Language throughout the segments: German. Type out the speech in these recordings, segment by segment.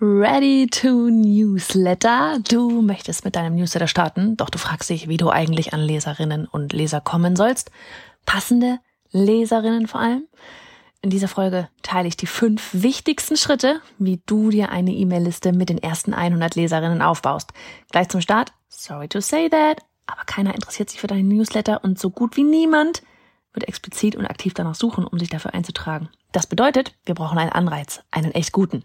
Ready to Newsletter. Du möchtest mit deinem Newsletter starten, doch du fragst dich, wie du eigentlich an Leserinnen und Leser kommen sollst. Passende Leserinnen vor allem. In dieser Folge teile ich die fünf wichtigsten Schritte, wie du dir eine E-Mail-Liste mit den ersten 100 Leserinnen aufbaust. Gleich zum Start. Sorry to say that, aber keiner interessiert sich für deinen Newsletter und so gut wie niemand wird explizit und aktiv danach suchen, um sich dafür einzutragen. Das bedeutet, wir brauchen einen Anreiz, einen echt guten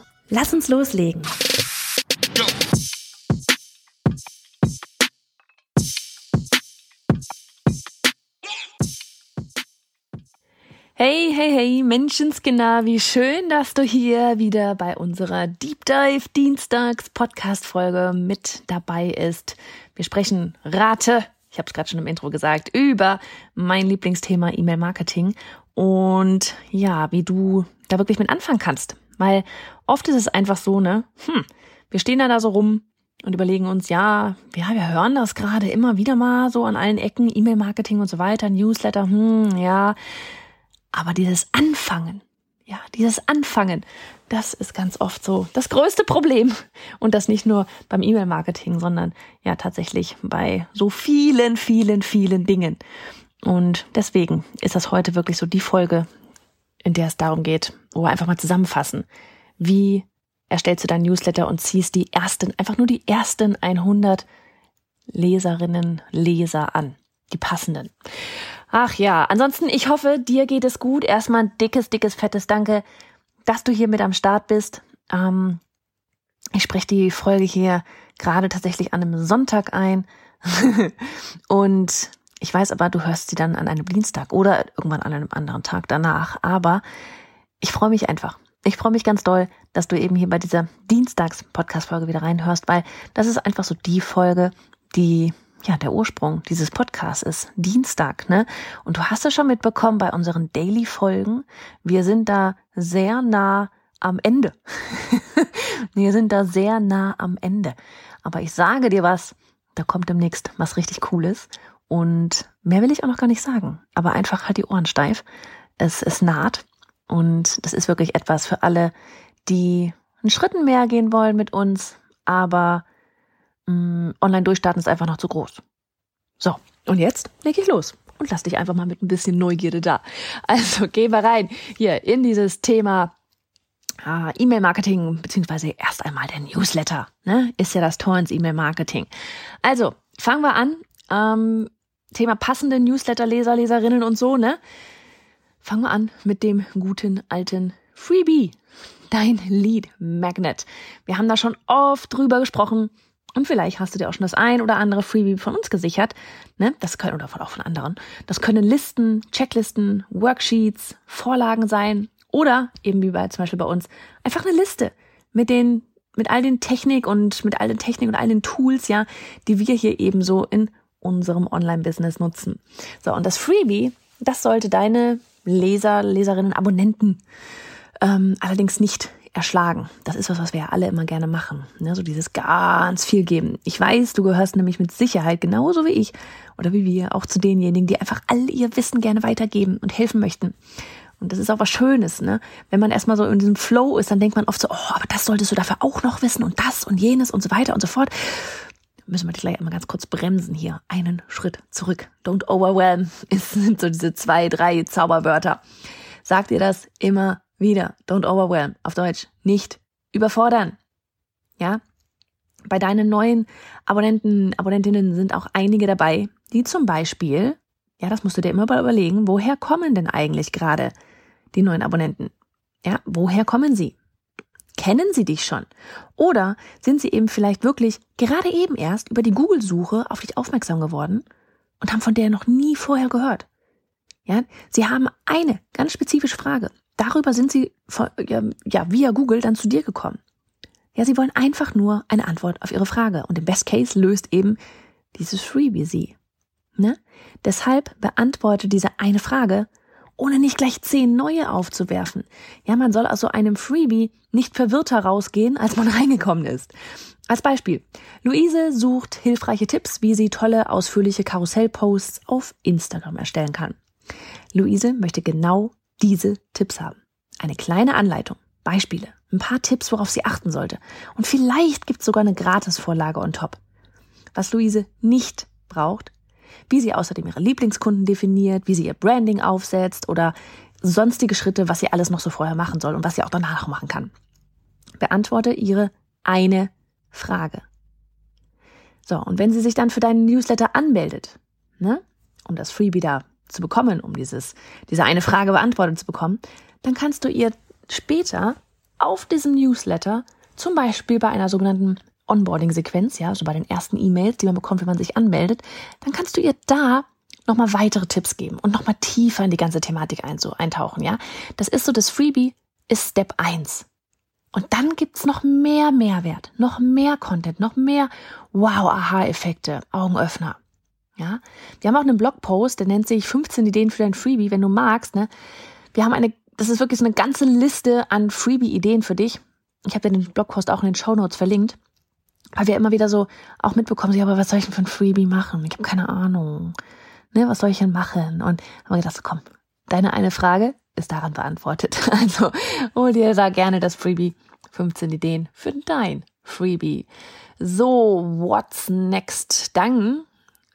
Lass uns loslegen. Hey, hey, hey, Menschenskinder, wie schön, dass du hier wieder bei unserer Deep Dive Dienstags Podcast Folge mit dabei ist. Wir sprechen Rate, ich habe es gerade schon im Intro gesagt, über mein Lieblingsthema E-Mail Marketing und ja, wie du da wirklich mit anfangen kannst. Weil oft ist es einfach so, ne, hm, wir stehen da, da so rum und überlegen uns, ja, ja, wir hören das gerade immer wieder mal so an allen Ecken, E-Mail-Marketing und so weiter, Newsletter, hm, ja. Aber dieses Anfangen, ja, dieses Anfangen, das ist ganz oft so das größte Problem. Und das nicht nur beim E-Mail-Marketing, sondern ja tatsächlich bei so vielen, vielen, vielen Dingen. Und deswegen ist das heute wirklich so die Folge, in der es darum geht, wo wir einfach mal zusammenfassen, wie erstellst du dein Newsletter und ziehst die ersten, einfach nur die ersten 100 Leserinnen, Leser an, die passenden. Ach ja, ansonsten, ich hoffe, dir geht es gut. Erstmal ein dickes, dickes, fettes Danke, dass du hier mit am Start bist. Ähm, ich spreche die Folge hier gerade tatsächlich an einem Sonntag ein. und ich weiß aber, du hörst sie dann an einem Dienstag oder irgendwann an einem anderen Tag danach. Aber ich freue mich einfach. Ich freue mich ganz doll, dass du eben hier bei dieser Dienstags-Podcast-Folge wieder reinhörst, weil das ist einfach so die Folge, die ja der Ursprung dieses Podcasts ist. Dienstag, ne? Und du hast es schon mitbekommen bei unseren Daily-Folgen. Wir sind da sehr nah am Ende. wir sind da sehr nah am Ende. Aber ich sage dir was, da kommt demnächst was richtig Cooles. Und mehr will ich auch noch gar nicht sagen. Aber einfach halt die Ohren steif. Es, es naht. Und das ist wirklich etwas für alle, die einen Schritten mehr gehen wollen mit uns. Aber mh, mm, online durchstarten ist einfach noch zu groß. So, und jetzt leg ich los und lass dich einfach mal mit ein bisschen Neugierde da. Also geh mal rein hier in dieses Thema ah, E-Mail-Marketing, beziehungsweise erst einmal der Newsletter, ne? Ist ja das Tor ins E-Mail-Marketing. Also, fangen wir an. Ähm, Thema passende Newsletter-Leser, Leserinnen und so, ne? Fangen wir an mit dem guten alten Freebie. Dein Lead Magnet. Wir haben da schon oft drüber gesprochen. Und vielleicht hast du dir auch schon das ein oder andere Freebie von uns gesichert. Ne? Das können, oder auch von anderen. Das können Listen, Checklisten, Worksheets, Vorlagen sein. Oder eben wie bei zum Beispiel bei uns, einfach eine Liste mit den, mit all den Technik und mit all den Technik und all den Tools, ja, die wir hier eben so in unserem Online-Business nutzen. So, und das Freebie, das sollte deine Leser, Leserinnen, Abonnenten ähm, allerdings nicht erschlagen. Das ist was, was wir ja alle immer gerne machen. Ne? So dieses ganz viel geben. Ich weiß, du gehörst nämlich mit Sicherheit genauso wie ich oder wie wir auch zu denjenigen, die einfach all ihr Wissen gerne weitergeben und helfen möchten. Und das ist auch was Schönes, ne? Wenn man erstmal so in diesem Flow ist, dann denkt man oft so, oh, aber das solltest du dafür auch noch wissen und das und jenes und so weiter und so fort müssen wir gleich einmal ganz kurz bremsen hier. Einen Schritt zurück. Don't overwhelm. Es sind so diese zwei, drei Zauberwörter. Sagt ihr das immer wieder. Don't overwhelm. Auf Deutsch. Nicht überfordern. Ja? Bei deinen neuen Abonnenten, Abonnentinnen sind auch einige dabei, die zum Beispiel, ja, das musst du dir immer mal überlegen, woher kommen denn eigentlich gerade die neuen Abonnenten? Ja, woher kommen sie? Kennen sie dich schon? Oder sind sie eben vielleicht wirklich gerade eben erst über die Google-Suche auf dich aufmerksam geworden und haben von der noch nie vorher gehört? Ja, sie haben eine ganz spezifische Frage. Darüber sind sie von, ja, via Google dann zu dir gekommen. Ja, sie wollen einfach nur eine Antwort auf ihre Frage. Und im Best Case löst eben dieses Freebie sie. Ne? Deshalb beantworte diese eine Frage, ohne nicht gleich zehn neue aufzuwerfen. Ja, man soll aus so einem Freebie nicht verwirrter rausgehen, als man reingekommen ist. Als Beispiel. Luise sucht hilfreiche Tipps, wie sie tolle, ausführliche Karussellposts auf Instagram erstellen kann. Luise möchte genau diese Tipps haben. Eine kleine Anleitung, Beispiele, ein paar Tipps, worauf sie achten sollte. Und vielleicht gibt es sogar eine Gratisvorlage on top. Was Luise nicht braucht, wie sie außerdem ihre Lieblingskunden definiert, wie sie ihr Branding aufsetzt oder sonstige Schritte, was sie alles noch so vorher machen soll und was sie auch danach machen kann. Beantworte ihre eine Frage. So, und wenn sie sich dann für deinen Newsletter anmeldet, ne, um das Freebie da zu bekommen, um dieses, diese eine Frage beantwortet zu bekommen, dann kannst du ihr später auf diesem Newsletter, zum Beispiel bei einer sogenannten Onboarding-Sequenz, ja, so bei den ersten E-Mails, die man bekommt, wenn man sich anmeldet, dann kannst du ihr da nochmal weitere Tipps geben und nochmal tiefer in die ganze Thematik eintauchen, ja. Das ist so, das Freebie ist Step 1. Und dann gibt's noch mehr Mehrwert, noch mehr Content, noch mehr Wow-Aha-Effekte, Augenöffner. Ja, wir haben auch einen Blogpost, der nennt sich 15 Ideen für dein Freebie, wenn du magst. Ne? Wir haben eine, das ist wirklich so eine ganze Liste an Freebie-Ideen für dich. Ich habe den Blogpost auch in den Show Notes verlinkt, weil wir immer wieder so auch mitbekommen, ja, aber was soll ich denn für ein Freebie machen? Ich habe keine Ahnung. Ne, was soll ich denn machen? Und haben wir gedacht, komm, deine eine Frage ist daran beantwortet. Also hol dir da gerne das Freebie 15 Ideen für dein Freebie. So, what's next? Dann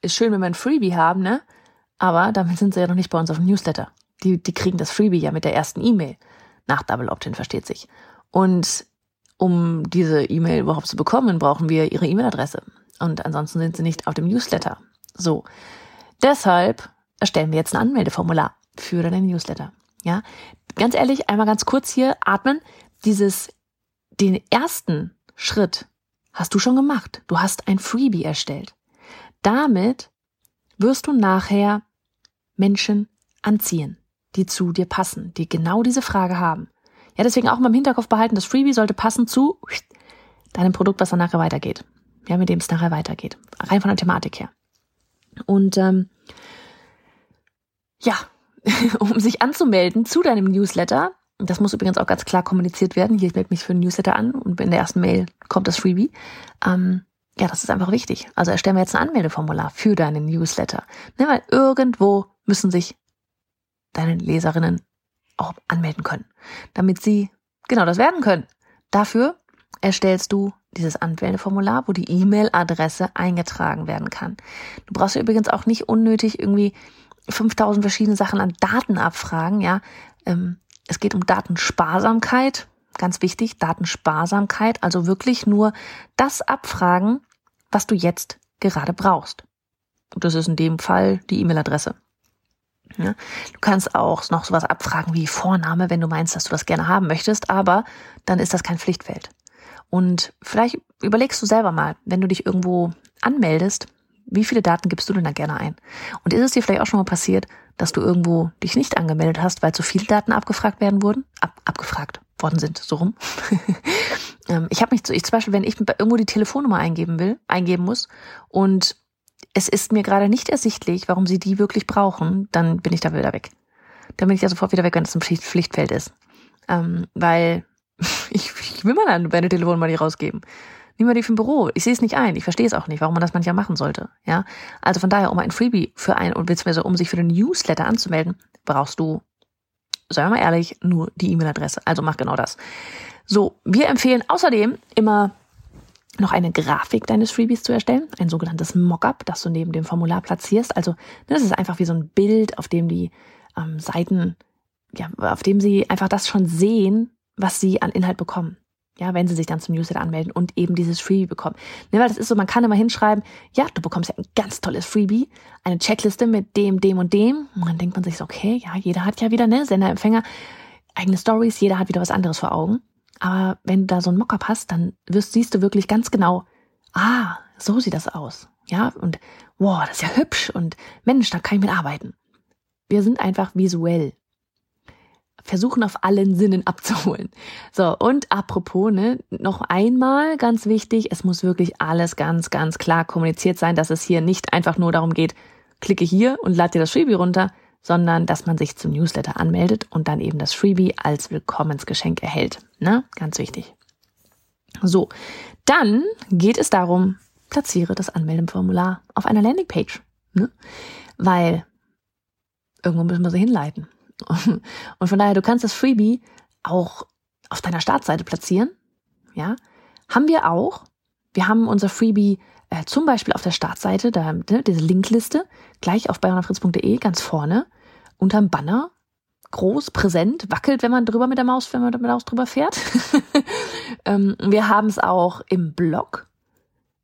ist schön, wenn wir ein Freebie haben, ne? Aber damit sind sie ja noch nicht bei uns auf dem Newsletter. Die, die kriegen das Freebie ja mit der ersten E-Mail. Nach Double Opt-in, versteht sich. Und um diese E-Mail überhaupt zu bekommen, brauchen wir ihre E-Mail-Adresse. Und ansonsten sind sie nicht auf dem Newsletter. So. Deshalb erstellen wir jetzt ein Anmeldeformular für deinen Newsletter. Ja, ganz ehrlich, einmal ganz kurz hier atmen. Dieses, den ersten Schritt hast du schon gemacht. Du hast ein Freebie erstellt. Damit wirst du nachher Menschen anziehen, die zu dir passen, die genau diese Frage haben. Ja, deswegen auch mal im Hinterkopf behalten, das Freebie sollte passen zu deinem Produkt, was dann nachher weitergeht. Ja, mit dem es nachher weitergeht. Rein von der Thematik her. Und ähm, ja, um sich anzumelden zu deinem Newsletter. Das muss übrigens auch ganz klar kommuniziert werden. Hier, ich melde mich für ein Newsletter an und in der ersten Mail kommt das Freebie. Ähm, ja, das ist einfach wichtig. Also erstellen wir jetzt ein Anmeldeformular für deinen Newsletter. Ne, weil irgendwo müssen sich deine Leserinnen auch anmelden können, damit sie genau das werden können. Dafür erstellst du dieses Anmeldeformular, wo die E-Mail-Adresse eingetragen werden kann. Du brauchst übrigens auch nicht unnötig irgendwie 5000 verschiedene Sachen an Daten abfragen, ja. Ähm, es geht um Datensparsamkeit, ganz wichtig, Datensparsamkeit, also wirklich nur das abfragen, was du jetzt gerade brauchst. Und das ist in dem Fall die E-Mail-Adresse. Ja, du kannst auch noch sowas abfragen wie Vorname, wenn du meinst, dass du das gerne haben möchtest, aber dann ist das kein Pflichtfeld. Und vielleicht überlegst du selber mal, wenn du dich irgendwo anmeldest, wie viele Daten gibst du denn da gerne ein? Und ist es dir vielleicht auch schon mal passiert, dass du irgendwo dich nicht angemeldet hast, weil zu viele Daten abgefragt werden wurden? Ab, abgefragt worden sind, so rum. Ähm, ich habe mich, ich zum Beispiel, wenn ich irgendwo die Telefonnummer eingeben will, eingeben muss und es ist mir gerade nicht ersichtlich, warum sie die wirklich brauchen, dann bin ich da wieder weg. Dann bin ich ja sofort wieder weg, wenn es ein Pflichtfeld ist. Ähm, weil ich, ich will mal meine Telefonnummer nicht rausgeben. Nimm mal die für ein Büro. Ich sehe es nicht ein. Ich verstehe es auch nicht, warum man das manchmal machen sollte. Ja, also von daher, um ein Freebie für ein und beziehungsweise um sich für den Newsletter anzumelden, brauchst du, sagen wir mal ehrlich, nur die E-Mail-Adresse. Also mach genau das. So, wir empfehlen außerdem immer noch eine Grafik deines Freebies zu erstellen, ein sogenanntes Mockup, das du neben dem Formular platzierst. Also das ist einfach wie so ein Bild, auf dem die ähm, Seiten, ja, auf dem sie einfach das schon sehen, was sie an Inhalt bekommen. Ja, wenn sie sich dann zum Newsletter anmelden und eben dieses Freebie bekommen. Ne, weil das ist so, man kann immer hinschreiben, ja, du bekommst ja ein ganz tolles Freebie, eine Checkliste mit dem, dem und dem. Und dann denkt man sich so, okay, ja, jeder hat ja wieder, ne, Sender, Empfänger, eigene Stories, jeder hat wieder was anderes vor Augen. Aber wenn du da so ein Mockup hast, dann wirst, siehst du wirklich ganz genau, ah, so sieht das aus. Ja, und wow, das ist ja hübsch und Mensch, da kann ich mit arbeiten. Wir sind einfach visuell versuchen auf allen Sinnen abzuholen. So, und apropos, ne, noch einmal ganz wichtig, es muss wirklich alles ganz, ganz klar kommuniziert sein, dass es hier nicht einfach nur darum geht, klicke hier und lade dir das Freebie runter, sondern dass man sich zum Newsletter anmeldet und dann eben das Freebie als Willkommensgeschenk erhält. Ne? Ganz wichtig. So, dann geht es darum, platziere das Anmeldeformular auf einer Landingpage. Ne? Weil irgendwo müssen wir sie hinleiten. Und von daher, du kannst das Freebie auch auf deiner Startseite platzieren. Ja, haben wir auch. Wir haben unser Freebie äh, zum Beispiel auf der Startseite, da, ne, diese Linkliste, gleich auf bayernafritz.de, ganz vorne, unterm Banner, groß, präsent, wackelt, wenn man drüber mit der Maus, wenn man mit der Maus drüber fährt. ähm, wir haben es auch im Blog.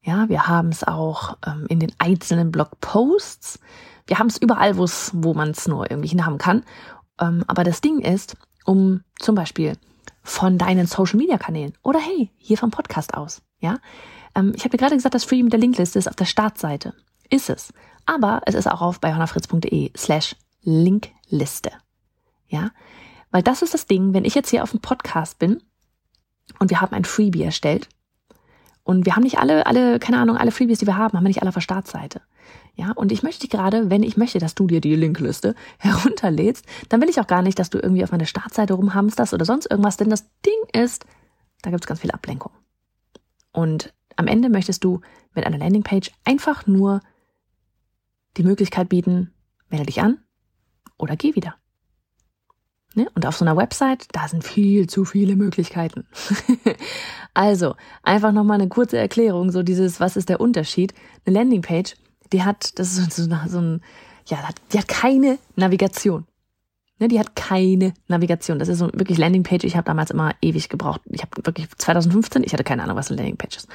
Ja, wir haben es auch ähm, in den einzelnen Blogposts. Wir haben es überall, wo man es nur irgendwie hinhaben kann. Ähm, aber das Ding ist, um zum Beispiel von deinen Social Media Kanälen oder hey, hier vom Podcast aus, ja. Ähm, ich habe dir gerade gesagt, das Free mit der Linkliste ist auf der Startseite. Ist es. Aber es ist auch auf bei slash Linkliste. Ja. Weil das ist das Ding, wenn ich jetzt hier auf dem Podcast bin und wir haben ein Freebie erstellt und wir haben nicht alle, alle, keine Ahnung, alle Freebies, die wir haben, haben wir nicht alle auf der Startseite. Ja, und ich möchte gerade, wenn ich möchte, dass du dir die Linkliste herunterlädst, dann will ich auch gar nicht, dass du irgendwie auf meine Startseite rumhamsterst oder sonst irgendwas, denn das Ding ist, da gibt es ganz viel Ablenkung. Und am Ende möchtest du mit einer Landingpage einfach nur die Möglichkeit bieten, melde dich an oder geh wieder. Ne? Und auf so einer Website, da sind viel zu viele Möglichkeiten. also, einfach nochmal eine kurze Erklärung, so dieses, was ist der Unterschied? Eine Landingpage die hat, das ist so, so ein, ja, die hat keine Navigation. Ne, die hat keine Navigation. Das ist so wirklich Landingpage. Ich habe damals immer ewig gebraucht. Ich habe wirklich 2015, ich hatte keine Ahnung, was eine Landingpage ist.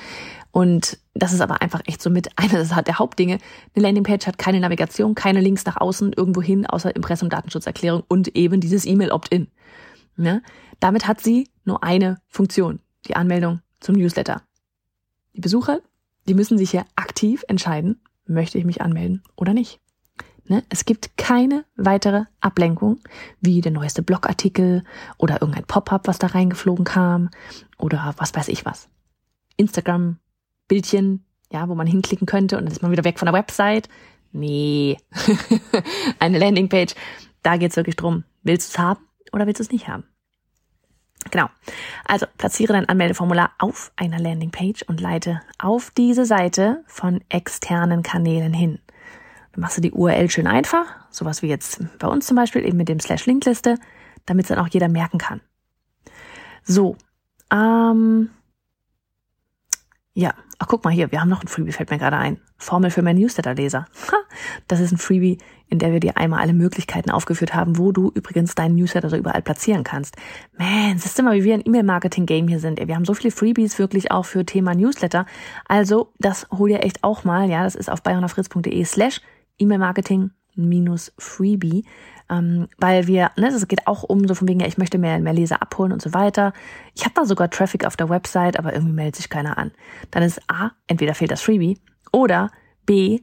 Und das ist aber einfach echt so mit einer der Hauptdinge. Eine Landingpage hat keine Navigation, keine Links nach außen irgendwo hin, außer Impressum, Datenschutzerklärung und eben dieses E-Mail Opt-in. Ne? Damit hat sie nur eine Funktion, die Anmeldung zum Newsletter. Die Besucher, die müssen sich hier aktiv entscheiden, möchte ich mich anmelden oder nicht. Ne? Es gibt keine weitere Ablenkung, wie der neueste Blogartikel oder irgendein Pop-up, was da reingeflogen kam oder was weiß ich was. Instagram, Bildchen, ja, wo man hinklicken könnte und dann ist man wieder weg von der Website. Nee, eine Landingpage, da geht's wirklich drum, willst du es haben oder willst du es nicht haben? Genau. Also platziere dein Anmeldeformular auf einer Landingpage und leite auf diese Seite von externen Kanälen hin. Dann machst du die URL schön einfach, sowas wie jetzt bei uns zum Beispiel eben mit dem Slash Linkliste, damit es dann auch jeder merken kann. So, ähm, ja, ach guck mal hier, wir haben noch ein Freebie, fällt mir gerade ein. Formel für meinen Newsletter-Leser. Das ist ein Freebie, in der wir dir einmal alle Möglichkeiten aufgeführt haben, wo du übrigens deinen Newsletter so überall platzieren kannst. Man, siehst du mal, wie wir ein E-Mail-Marketing-Game hier sind. Wir haben so viele Freebies wirklich auch für Thema Newsletter. Also, das hol dir echt auch mal, ja, das ist auf bayonafritz.de slash E-Mail-Marketing minus Freebie ähm, weil wir, ne, es geht auch um so von wegen, ja, ich möchte mehr, mehr Leser abholen und so weiter. Ich habe da sogar Traffic auf der Website, aber irgendwie meldet sich keiner an. Dann ist A, entweder fehlt das Freebie oder B,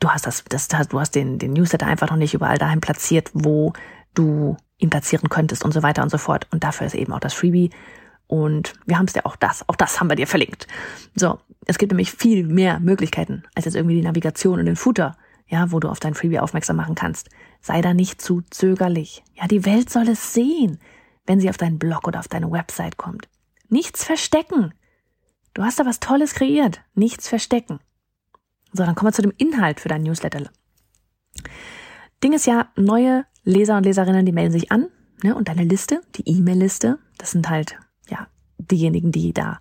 du hast das, das, du hast den, den Newsletter einfach noch nicht überall dahin platziert, wo du ihn platzieren könntest und so weiter und so fort. Und dafür ist eben auch das Freebie. Und wir haben es ja auch das, auch das haben wir dir verlinkt. So, es gibt nämlich viel mehr Möglichkeiten als jetzt irgendwie die Navigation und den Footer ja, wo du auf dein Freebie aufmerksam machen kannst. Sei da nicht zu zögerlich. Ja, die Welt soll es sehen, wenn sie auf deinen Blog oder auf deine Website kommt. Nichts verstecken. Du hast da was Tolles kreiert. Nichts verstecken. So, dann kommen wir zu dem Inhalt für dein Newsletter. Ding ist ja, neue Leser und Leserinnen, die melden sich an, ne, und deine Liste, die E-Mail-Liste, das sind halt, ja, diejenigen, die da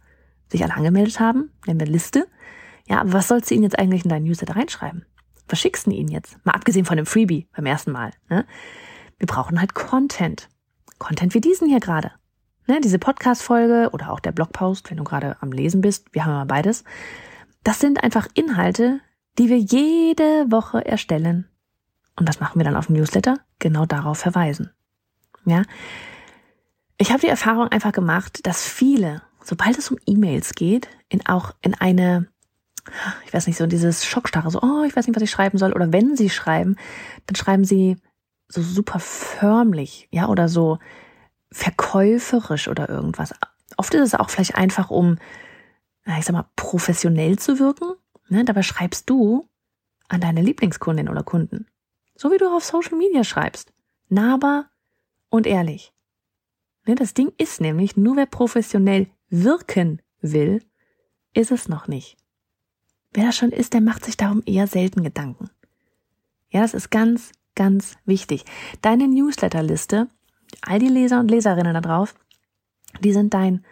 sich alle angemeldet haben, nennen wir Liste. Ja, aber was sollst du ihnen jetzt eigentlich in deinen Newsletter reinschreiben? Was schickst du ihnen jetzt? Mal abgesehen von dem Freebie beim ersten Mal. Ne? Wir brauchen halt Content. Content wie diesen hier gerade. Ne? Diese Podcast-Folge oder auch der Blogpost, wenn du gerade am Lesen bist. Wir haben immer beides. Das sind einfach Inhalte, die wir jede Woche erstellen. Und was machen wir dann auf dem Newsletter? Genau darauf verweisen. Ja. Ich habe die Erfahrung einfach gemacht, dass viele, sobald es um E-Mails geht, in auch in eine ich weiß nicht, so dieses Schockstarre, so, oh, ich weiß nicht, was ich schreiben soll. Oder wenn sie schreiben, dann schreiben sie so super förmlich, ja, oder so verkäuferisch oder irgendwas. Oft ist es auch vielleicht einfach, um, ich sag mal, professionell zu wirken. Ne? Dabei schreibst du an deine Lieblingskundin oder Kunden. So wie du auf Social Media schreibst. Nahbar und ehrlich. Ne? Das Ding ist nämlich, nur wer professionell wirken will, ist es noch nicht. Wer das schon ist, der macht sich darum eher selten Gedanken. Ja, das ist ganz, ganz wichtig. Deine Newsletterliste, all die Leser und Leserinnen da drauf, die sind dein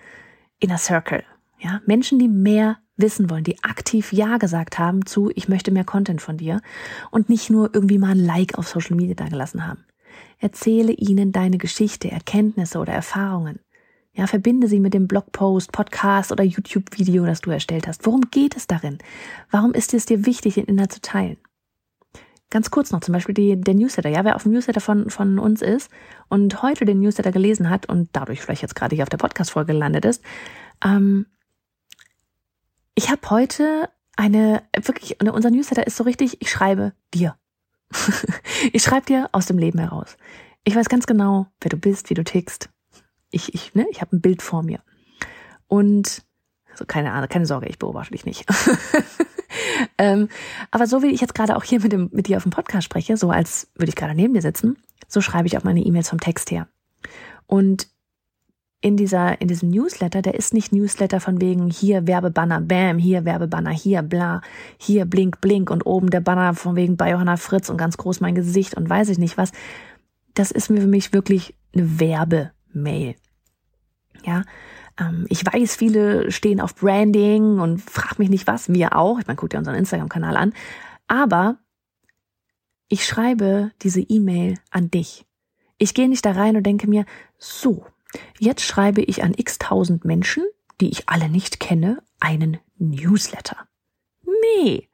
Inner Circle. Ja, Menschen, die mehr wissen wollen, die aktiv Ja gesagt haben zu, ich möchte mehr Content von dir und nicht nur irgendwie mal ein Like auf Social Media da gelassen haben. Erzähle ihnen deine Geschichte, Erkenntnisse oder Erfahrungen. Ja, verbinde sie mit dem Blogpost, Podcast oder YouTube-Video, das du erstellt hast. Worum geht es darin? Warum ist es dir wichtig, den Inhalt zu teilen? Ganz kurz noch, zum Beispiel die, der Newsletter. Ja, wer auf dem Newsletter von, von uns ist und heute den Newsletter gelesen hat und dadurch vielleicht jetzt gerade hier auf der Podcast-Folge gelandet ist, ähm, ich habe heute eine, wirklich, unser Newsletter ist so richtig, ich schreibe dir. ich schreibe dir aus dem Leben heraus. Ich weiß ganz genau, wer du bist, wie du tickst. Ich, ich, ne, ich habe ein Bild vor mir. Und also keine Ahnung, keine Sorge, ich beobachte dich nicht. ähm, aber so wie ich jetzt gerade auch hier mit, dem, mit dir auf dem Podcast spreche, so als würde ich gerade neben dir sitzen, so schreibe ich auch meine E-Mails vom Text her. Und in dieser, in diesem Newsletter, der ist nicht Newsletter von wegen hier Werbebanner, bam, hier Werbebanner, hier bla, hier blink, blink und oben der Banner von wegen bei Johanna Fritz und ganz groß mein Gesicht und weiß ich nicht was. Das ist mir für mich wirklich eine Werbemail. Ja, ähm, ich weiß, viele stehen auf Branding und frag mich nicht was, wir auch. Ich meine, guck dir unseren Instagram-Kanal an. Aber ich schreibe diese E-Mail an dich. Ich gehe nicht da rein und denke mir, so, jetzt schreibe ich an x tausend Menschen, die ich alle nicht kenne, einen Newsletter. Nee,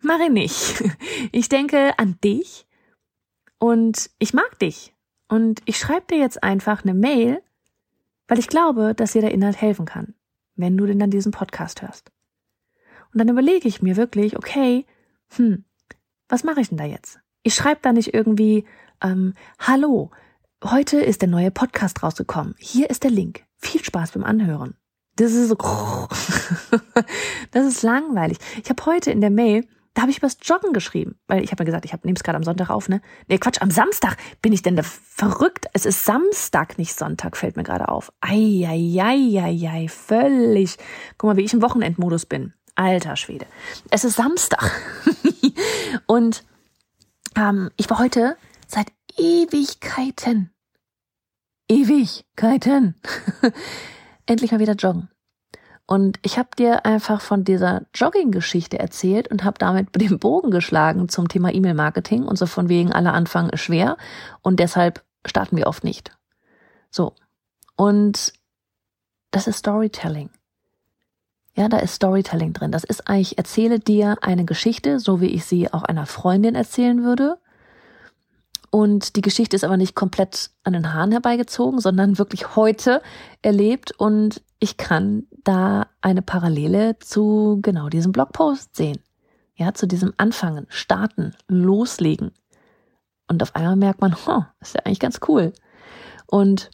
mache ich nicht. Ich denke an dich und ich mag dich. Und ich schreibe dir jetzt einfach eine Mail weil ich glaube, dass dir der Inhalt helfen kann, wenn du denn dann diesen Podcast hörst. Und dann überlege ich mir wirklich, okay, hm, was mache ich denn da jetzt? Ich schreibe da nicht irgendwie, ähm, hallo, heute ist der neue Podcast rausgekommen. Hier ist der Link. Viel Spaß beim Anhören. Das ist so, das ist langweilig. Ich habe heute in der Mail da habe ich übers Joggen geschrieben, weil ich habe mir gesagt, ich nehme es gerade am Sonntag auf, ne? Nee, Quatsch, am Samstag bin ich denn da verrückt? Es ist Samstag, nicht Sonntag, fällt mir gerade auf. Eieieiei, völlig. Guck mal, wie ich im Wochenendmodus bin. Alter Schwede. Es ist Samstag. Und ähm, ich war heute seit Ewigkeiten, Ewigkeiten, endlich mal wieder joggen. Und ich habe dir einfach von dieser Jogging-Geschichte erzählt und habe damit den Bogen geschlagen zum Thema E-Mail-Marketing und so von wegen aller Anfang ist schwer und deshalb starten wir oft nicht. So. Und das ist Storytelling. Ja, da ist Storytelling drin. Das ist eigentlich, erzähle dir eine Geschichte, so wie ich sie auch einer Freundin erzählen würde. Und die Geschichte ist aber nicht komplett an den Haaren herbeigezogen, sondern wirklich heute erlebt und ich kann da eine Parallele zu genau diesem Blogpost sehen. Ja, zu diesem Anfangen, starten, loslegen. Und auf einmal merkt man, oh, ist ja eigentlich ganz cool. Und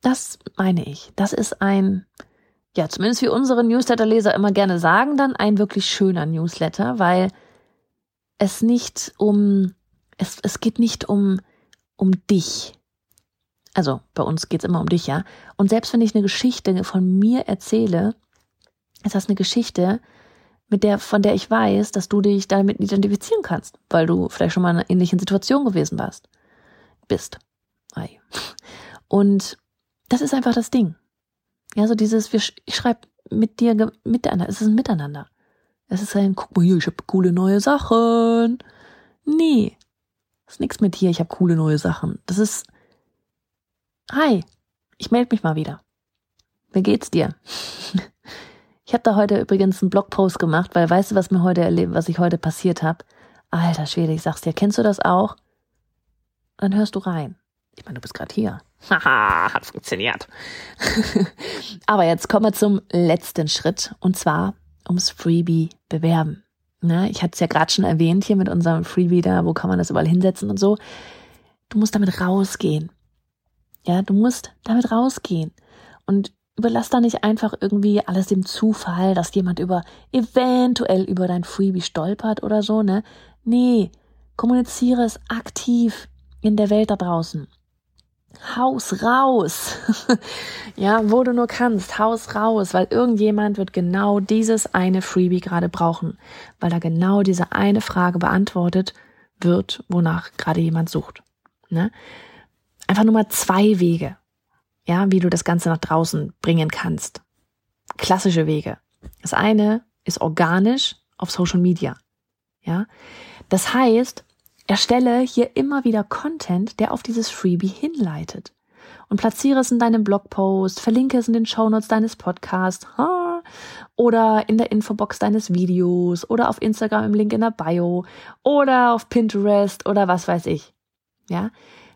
das meine ich. Das ist ein, ja, zumindest wie unsere Newsletter-Leser immer gerne sagen, dann ein wirklich schöner Newsletter, weil es nicht um, es, es geht nicht um, um dich. Also bei uns geht's immer um dich, ja. Und selbst wenn ich eine Geschichte von mir erzähle, ist das eine Geschichte, mit der, von der ich weiß, dass du dich damit identifizieren kannst, weil du vielleicht schon mal in einer ähnlichen Situation gewesen warst. Bist. Ei. Und das ist einfach das Ding. Ja, so dieses, ich schreibe mit dir miteinander. Es ist ein Miteinander. Es ist ein, guck mal hier, ich habe coole neue Sachen. Nee. Ist nichts mit hier, ich habe coole neue Sachen. Das ist, Hi, ich melde mich mal wieder. Wie geht's dir? Ich habe da heute übrigens einen Blogpost gemacht, weil weißt du, was mir heute erlebt, was ich heute passiert habe? Alter Schwede, ich sag's dir, kennst du das auch? Dann hörst du rein. Ich meine, du bist gerade hier. Haha, hat funktioniert. Aber jetzt kommen wir zum letzten Schritt und zwar ums Freebie bewerben. Na, ich hatte es ja gerade schon erwähnt hier mit unserem Freebie da, wo kann man das überall hinsetzen und so. du musst damit rausgehen. Ja, du musst damit rausgehen. Und überlass da nicht einfach irgendwie alles dem Zufall, dass jemand über, eventuell über dein Freebie stolpert oder so, ne? Nee, kommuniziere es aktiv in der Welt da draußen. Haus raus. ja, wo du nur kannst, Haus raus, weil irgendjemand wird genau dieses eine Freebie gerade brauchen, weil da genau diese eine Frage beantwortet wird, wonach gerade jemand sucht. Ne? Einfach nur mal zwei Wege, ja, wie du das Ganze nach draußen bringen kannst. Klassische Wege. Das eine ist organisch auf Social Media. Ja, das heißt, erstelle hier immer wieder Content, der auf dieses Freebie hinleitet und platziere es in deinem Blogpost, verlinke es in den Shownotes deines Podcasts oder in der Infobox deines Videos oder auf Instagram im Link in der Bio oder auf Pinterest oder was weiß ich. Ja,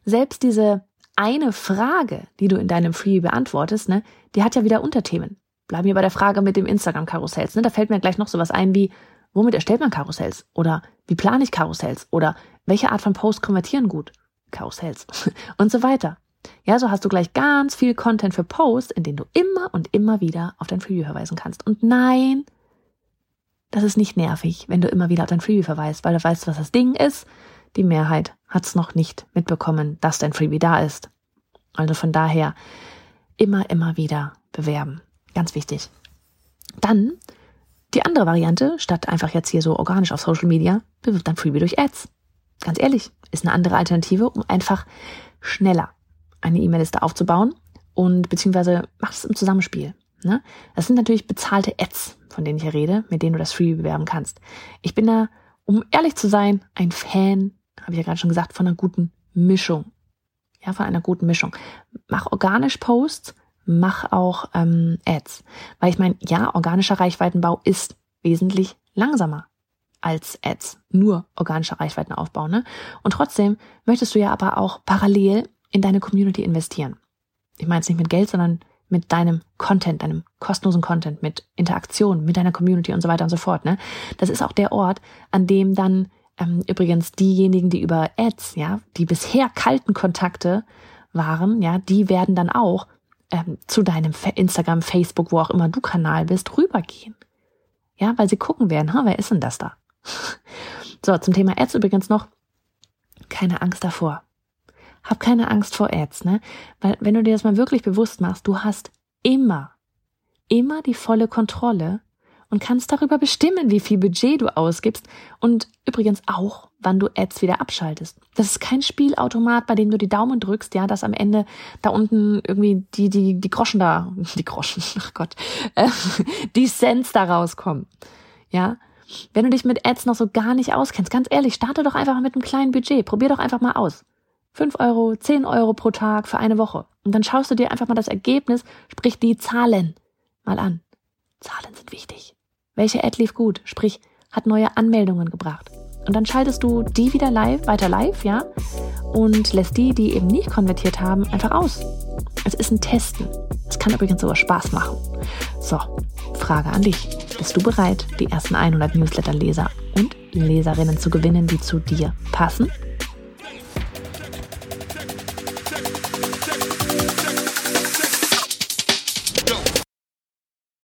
selbst diese eine Frage, die du in deinem Freebie beantwortest, ne, die hat ja wieder Unterthemen. Bleiben wir bei der Frage mit dem Instagram-Karussells. Ne? Da fällt mir gleich noch sowas ein wie, womit erstellt man Karussells? Oder wie plane ich Karussells? Oder welche Art von Post konvertieren gut? Karussells. und so weiter. Ja, so hast du gleich ganz viel Content für Posts, in denen du immer und immer wieder auf dein Freebie verweisen kannst. Und nein, das ist nicht nervig, wenn du immer wieder auf dein Freebie verweist, weil du weißt, was das Ding ist. Die Mehrheit hat es noch nicht mitbekommen, dass dein Freebie da ist. Also von daher immer, immer wieder bewerben. Ganz wichtig. Dann die andere Variante, statt einfach jetzt hier so organisch auf Social Media, bewirbt dein Freebie durch Ads. Ganz ehrlich, ist eine andere Alternative, um einfach schneller eine E-Mail-Liste aufzubauen und beziehungsweise mach es im Zusammenspiel. Ne? Das sind natürlich bezahlte Ads, von denen ich hier rede, mit denen du das Freebie bewerben kannst. Ich bin da, um ehrlich zu sein, ein Fan habe ich ja gerade schon gesagt, von einer guten Mischung. Ja, von einer guten Mischung. Mach organisch Posts, mach auch ähm, Ads. Weil ich meine, ja, organischer Reichweitenbau ist wesentlich langsamer als Ads. Nur organischer Reichweitenaufbau. Ne? Und trotzdem möchtest du ja aber auch parallel in deine Community investieren. Ich meine es nicht mit Geld, sondern mit deinem Content, deinem kostenlosen Content, mit Interaktion, mit deiner Community und so weiter und so fort. Ne? Das ist auch der Ort, an dem dann ähm, übrigens diejenigen, die über Ads, ja, die bisher kalten Kontakte waren, ja, die werden dann auch ähm, zu deinem Instagram, Facebook, wo auch immer du Kanal bist, rübergehen. Ja, weil sie gucken werden, ha, wer ist denn das da? So, zum Thema Ads übrigens noch, keine Angst davor. Hab keine Angst vor Ads, ne? Weil wenn du dir das mal wirklich bewusst machst, du hast immer, immer die volle Kontrolle und kannst darüber bestimmen, wie viel Budget du ausgibst und übrigens auch, wann du Ads wieder abschaltest. Das ist kein Spielautomat, bei dem du die Daumen drückst, ja, dass am Ende da unten irgendwie die, die, die Groschen da, die Groschen, ach Gott, äh, die Cents da rauskommen. Ja. Wenn du dich mit Ads noch so gar nicht auskennst, ganz ehrlich, starte doch einfach mit einem kleinen Budget. Probier doch einfach mal aus. Fünf Euro, zehn Euro pro Tag für eine Woche. Und dann schaust du dir einfach mal das Ergebnis, sprich die Zahlen mal an. Zahlen sind wichtig. Welche Ad lief gut? Sprich, hat neue Anmeldungen gebracht. Und dann schaltest du die wieder live, weiter live, ja? Und lässt die, die eben nicht konvertiert haben, einfach aus. Es ist ein Testen. Es kann übrigens sogar Spaß machen. So, Frage an dich. Bist du bereit, die ersten 100 Newsletter-Leser und Leserinnen zu gewinnen, die zu dir passen?